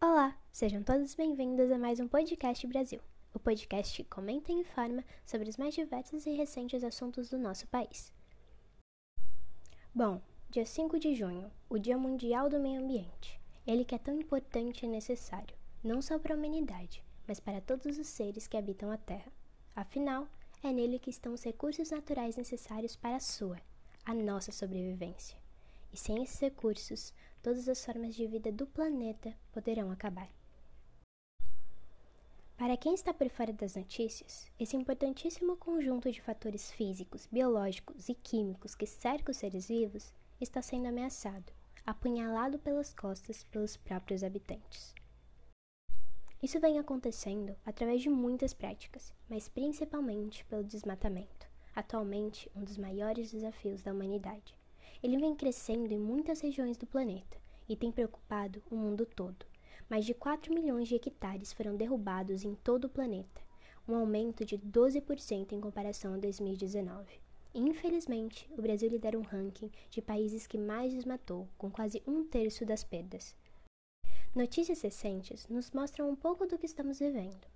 Olá, sejam todos bem-vindos a mais um Podcast Brasil, o podcast comenta e informa sobre os mais diversos e recentes assuntos do nosso país. Bom, dia 5 de junho, o Dia Mundial do Meio Ambiente. Ele que é tão importante e necessário, não só para a humanidade, mas para todos os seres que habitam a Terra. Afinal, é nele que estão os recursos naturais necessários para a sua, a nossa sobrevivência. E sem esses recursos, todas as formas de vida do planeta poderão acabar. Para quem está por fora das notícias, esse importantíssimo conjunto de fatores físicos, biológicos e químicos que cerca os seres vivos está sendo ameaçado, apunhalado pelas costas pelos próprios habitantes. Isso vem acontecendo através de muitas práticas, mas principalmente pelo desmatamento, atualmente um dos maiores desafios da humanidade. Ele vem crescendo em muitas regiões do planeta e tem preocupado o mundo todo. Mais de 4 milhões de hectares foram derrubados em todo o planeta, um aumento de 12% em comparação a 2019. Infelizmente, o Brasil lidera um ranking de países que mais desmatou, com quase um terço das perdas. Notícias recentes nos mostram um pouco do que estamos vivendo.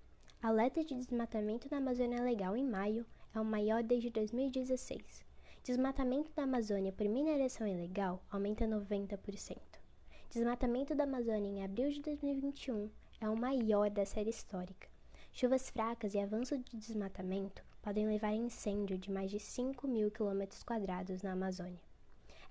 A alerta de desmatamento na Amazônia Legal em maio é o maior desde 2016. Desmatamento da Amazônia por mineração ilegal aumenta 90%. Desmatamento da Amazônia em abril de 2021 é o maior da série histórica. Chuvas fracas e avanço de desmatamento podem levar a incêndio de mais de 5 mil quilômetros quadrados na Amazônia.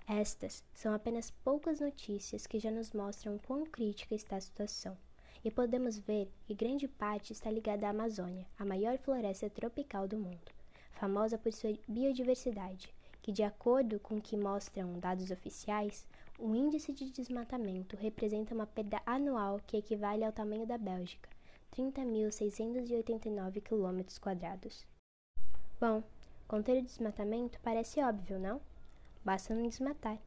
Estas são apenas poucas notícias que já nos mostram quão crítica está a situação. E podemos ver que grande parte está ligada à Amazônia, a maior floresta tropical do mundo, famosa por sua biodiversidade, que, de acordo com o que mostram dados oficiais, o índice de desmatamento representa uma perda anual que equivale ao tamanho da Bélgica, 30.689 km. Bom, conter o desmatamento parece óbvio, não? Basta não desmatar.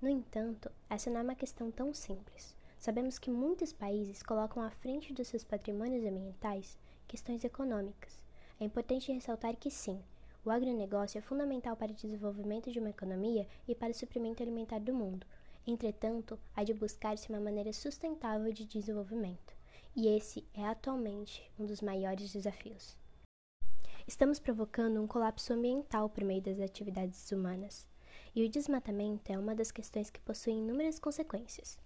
No entanto, essa não é uma questão tão simples. Sabemos que muitos países colocam à frente dos seus patrimônios ambientais questões econômicas. É importante ressaltar que sim, o agronegócio é fundamental para o desenvolvimento de uma economia e para o suprimento alimentar do mundo. Entretanto, há de buscar-se uma maneira sustentável de desenvolvimento, e esse é atualmente um dos maiores desafios. Estamos provocando um colapso ambiental por meio das atividades humanas, e o desmatamento é uma das questões que possuem inúmeras consequências.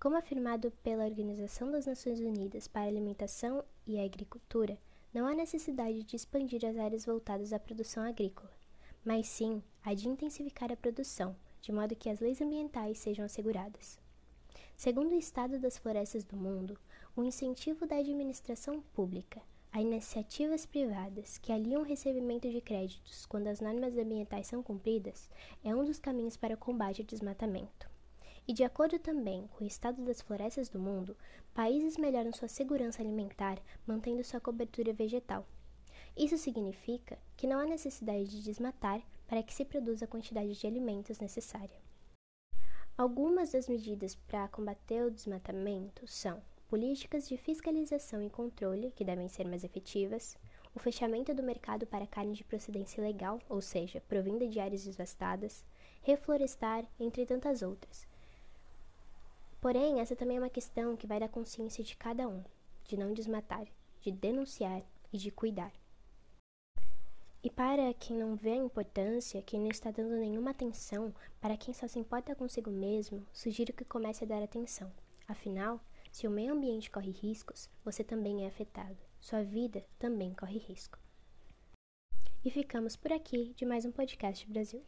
Como afirmado pela Organização das Nações Unidas para a Alimentação e a Agricultura, não há necessidade de expandir as áreas voltadas à produção agrícola, mas sim a de intensificar a produção, de modo que as leis ambientais sejam asseguradas. Segundo o Estado das Florestas do Mundo, o incentivo da administração pública a iniciativas privadas que aliam o recebimento de créditos quando as normas ambientais são cumpridas é um dos caminhos para o combate ao desmatamento. E de acordo também com o estado das florestas do mundo, países melhoram sua segurança alimentar mantendo sua cobertura vegetal. Isso significa que não há necessidade de desmatar para que se produza a quantidade de alimentos necessária. Algumas das medidas para combater o desmatamento são políticas de fiscalização e controle, que devem ser mais efetivas, o fechamento do mercado para carne de procedência ilegal, ou seja, provinda de áreas devastadas, reflorestar, entre tantas outras, Porém, essa também é uma questão que vai da consciência de cada um, de não desmatar, de denunciar e de cuidar. E para quem não vê a importância, quem não está dando nenhuma atenção, para quem só se importa consigo mesmo, sugiro que comece a dar atenção. Afinal, se o meio ambiente corre riscos, você também é afetado. Sua vida também corre risco. E ficamos por aqui de mais um podcast Brasil.